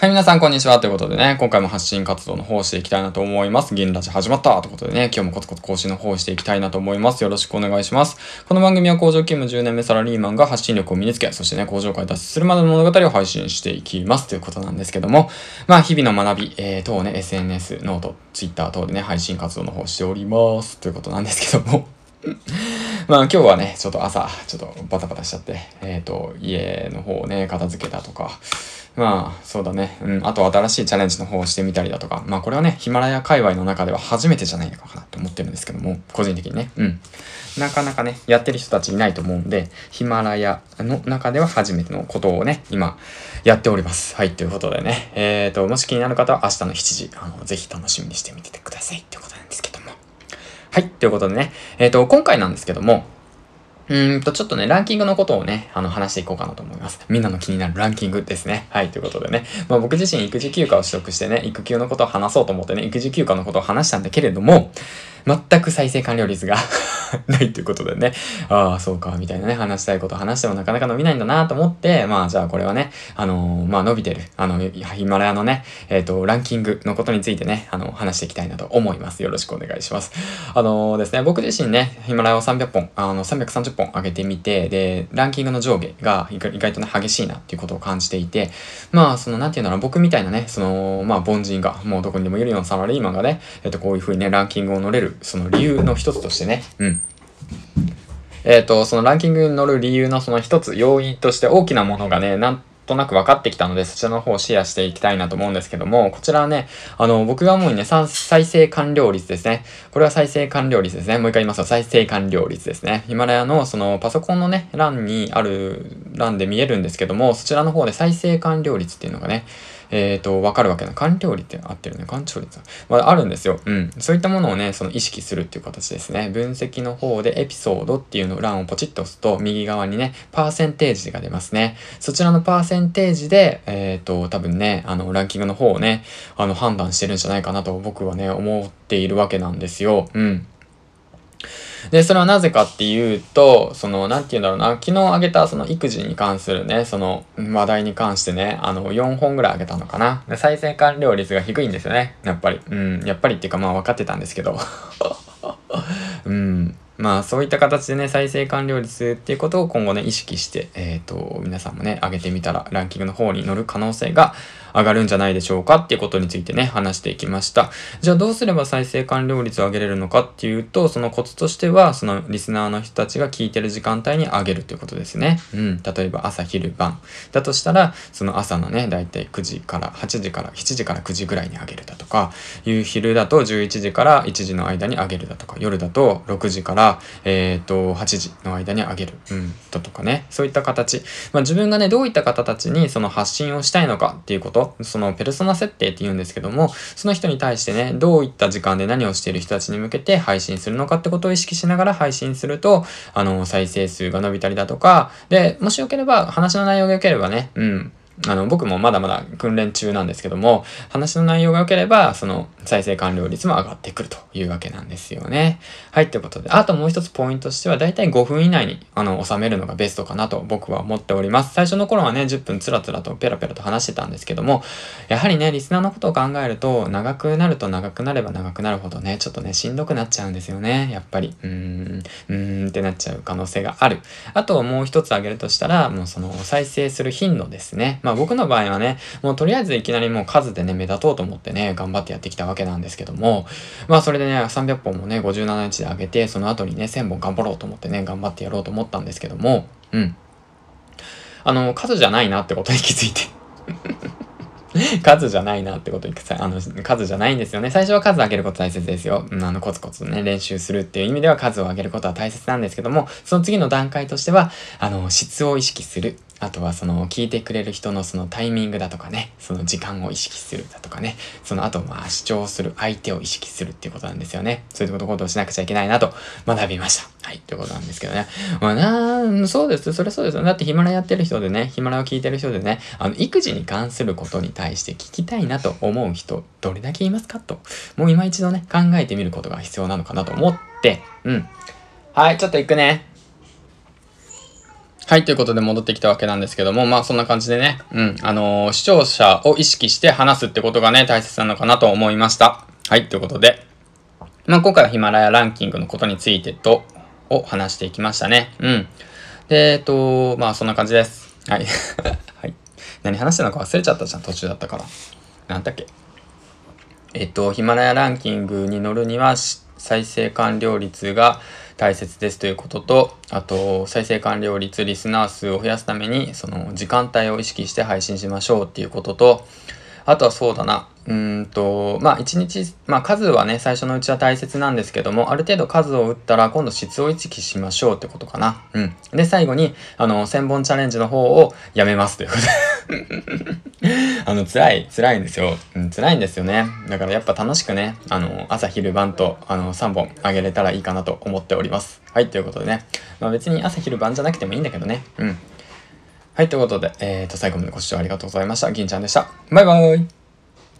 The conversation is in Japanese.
はい、皆さん、こんにちは。ということでね、今回も発信活動の方をしていきたいなと思います。銀ラジ始まったということでね、今日もコツコツ更新の方をしていきたいなと思います。よろしくお願いします。この番組は工場勤務10年目サラリーマンが発信力を身につけ、そしてね、工場から脱出するまでの物語を配信していきます。ということなんですけども、まあ、日々の学び、えー、等ね、SNS、ノート、Twitter 等でね、配信活動の方をしております。ということなんですけども、まあ今日はね、ちょっと朝、ちょっとバタバタしちゃって、えっ、ー、と、家の方をね、片付けたとか、まあ、そうだね。うん。あと新しいチャレンジの方をしてみたりだとか。まあこれはね、ヒマラヤ界隈の中では初めてじゃないのかなと思ってるんですけども、個人的にね。うん。なかなかね、やってる人たちいないと思うんで、ヒマラヤの中では初めてのことをね、今、やっております。はい、ということでね。えっ、ー、と、もし気になる方は明日の7時、あの、ぜひ楽しみにしてみててください。ってことなんですけど。はい、ということでね。えっ、ー、と、今回なんですけども、うんと、ちょっとね、ランキングのことをね、あの、話していこうかなと思います。みんなの気になるランキングですね。はい、ということでね。まあ僕自身育児休暇を取得してね、育休のことを話そうと思ってね、育児休暇のことを話したんだけれども、全く再生完了率が ないということでね、ああ、そうか、みたいなね、話したいこと話してもなかなか伸びないんだなと思って、まあ、じゃあこれはね、あのー、まあ、伸びてる、あの、ヒマラヤのね、えっ、ー、と、ランキングのことについてね、あの、話していきたいなと思います。よろしくお願いします。あのー、ですね、僕自身ね、ヒマラヤを300本、あの、330本上げてみて、で、ランキングの上下が意外とね、激しいなっていうことを感じていて、まあ、その、なんていうの僕みたいなね、その、まあ、凡人が、もうどこにでもいるようなサラリーマンがね、えっ、と、こういう風にね、ランキングを乗れる、その理由の一つとしてね、うん。えっ、ー、と、そのランキングに乗る理由のその一つ、要因として大きなものがね、なんとなく分かってきたので、そちらの方をシェアしていきたいなと思うんですけども、こちらはね、あの、僕が思うにね、再生完了率ですね。これは再生完了率ですね。もう一回言いますと、再生完了率ですね。ヒマラヤのそのパソコンのね、欄にある欄で見えるんですけども、そちらの方で再生完了率っていうのがね、えっ、ー、と、わかるわけな。完了率って合ってるね。完了率。まあ、あるんですよ。うん。そういったものをね、その意識するっていう形ですね。分析の方でエピソードっていうの欄をポチッと押すと、右側にね、パーセンテージが出ますね。そちらのパーセンテージで、えっ、ー、と、多分ね、あの、ランキングの方をね、あの、判断してるんじゃないかなと僕はね、思っているわけなんですよ。うん。で、それはなぜかっていうと、その、なんて言うんだろうな、昨日あげたその育児に関するね、その話題に関してね、あの、4本ぐらいあげたのかな。で、再生完了率が低いんですよね。やっぱり。うん、やっぱりっていうかまあ分かってたんですけど。うん。まあそういった形でね、再生完了率っていうことを今後ね、意識して、えっ、ー、と、皆さんもね、上げてみたらランキングの方に乗る可能性が上がるんじゃないでしょうかっていうことについてね、話していきました。じゃあどうすれば再生完了率を上げれるのかっていうと、そのコツとしては、そのリスナーの人たちが聞いてる時間帯に上げるということですね。うん。例えば朝昼晩。だとしたら、その朝のね、だいたい9時から、8時から、7時から9時ぐらいに上げるだとか、夕昼だと11時から1時の間に上げるだとか、夜だと6時から、えっ、ー、と、8時の間に上げる。うん。だとかね。そういった形。まあ自分がね、どういった方たちにその発信をしたいのかっていうこと、そのペルソナ設定って言うんですけども、その人に対してね、どういった時間で何をしている人たちに向けて配信するのかってことを意識しながら配信すると、あの、再生数が伸びたりだとか、で、もしよければ、話の内容が良ければね、うん、あの、僕もまだまだ訓練中なんですけども、話の内容が良ければ、その再生完了率も上がってくるというわけなんですよね。はい、ということで、あともう一つポイントとしては、だいたい5分以内に、あの、収めるのがベストかなと僕は思っております。最初の頃はね、10分つらつらとペラペラと話してたんですけども、やはりね、リスナーのことを考えると、長くなると長くなれば長くなるほどね、ちょっとね、しんどくなっちゃうんですよね。やっぱり、うーん、うーんってなっちゃう可能性がある。あともう一つ挙げるとしたら、もうその再生する頻度ですね。ままあ僕の場合はね、もうとりあえずいきなりもう数でね、目立とうと思ってね、頑張ってやってきたわけなんですけども、まあそれでね、300本もね、57日で上げて、その後にね、1000本頑張ろうと思ってね、頑張ってやろうと思ったんですけども、うん。あの、数じゃないなってことに気づいて 数じゃないなってことに、あの、数じゃないんですよね。最初は数を上げること大切ですよ。うん、あの、コツコツね、練習するっていう意味では数を上げることは大切なんですけども、その次の段階としては、あの、質を意識する。あとはその聞いてくれる人のそのタイミングだとかね、その時間を意識するだとかね、その後まあ主張する相手を意識するっていうことなんですよね。そういうことをしなくちゃいけないなと学びました。はい、ということなんですけどね。まあなそうです。それそうです。だってヒマラやってる人でね、ヒマラを聞いてる人でね、あの、育児に関することに対して聞きたいなと思う人、どれだけいますかと。もう今一度ね、考えてみることが必要なのかなと思って、うん。はい、ちょっと行くね。はい、ということで戻ってきたわけなんですけども、まあそんな感じでね、うん、あのー、視聴者を意識して話すってことがね、大切なのかなと思いました。はい、ということで、まあ今回はヒマラヤランキングのことについてと、を話していきましたね。うん。で、えっと、まあそんな感じです。はい。はい。何話したのか忘れちゃったじゃん、途中だったから。なんだっけ。えっと、ヒマラヤランキングに乗るには、再生完了率が大切ですということと、あと、再生完了率、リスナー数を増やすために、その時間帯を意識して配信しましょうっていうことと、あとはそうだな、うんと、まあ一日、まあ数はね、最初のうちは大切なんですけども、ある程度数を打ったら今度質を意識しましょうってことかな。うん。で、最後に、あの、1000本チャレンジの方をやめますということで あの、辛い、辛いんですよ。うん、辛いんですよね。だからやっぱ楽しくね、あの、朝昼晩と、あの、3本あげれたらいいかなと思っております。はい、ということでね。まあ別に朝昼晩じゃなくてもいいんだけどね。うん。はい、ということで、えーと、最後までご視聴ありがとうございました。銀ちゃんでした。バイバーイ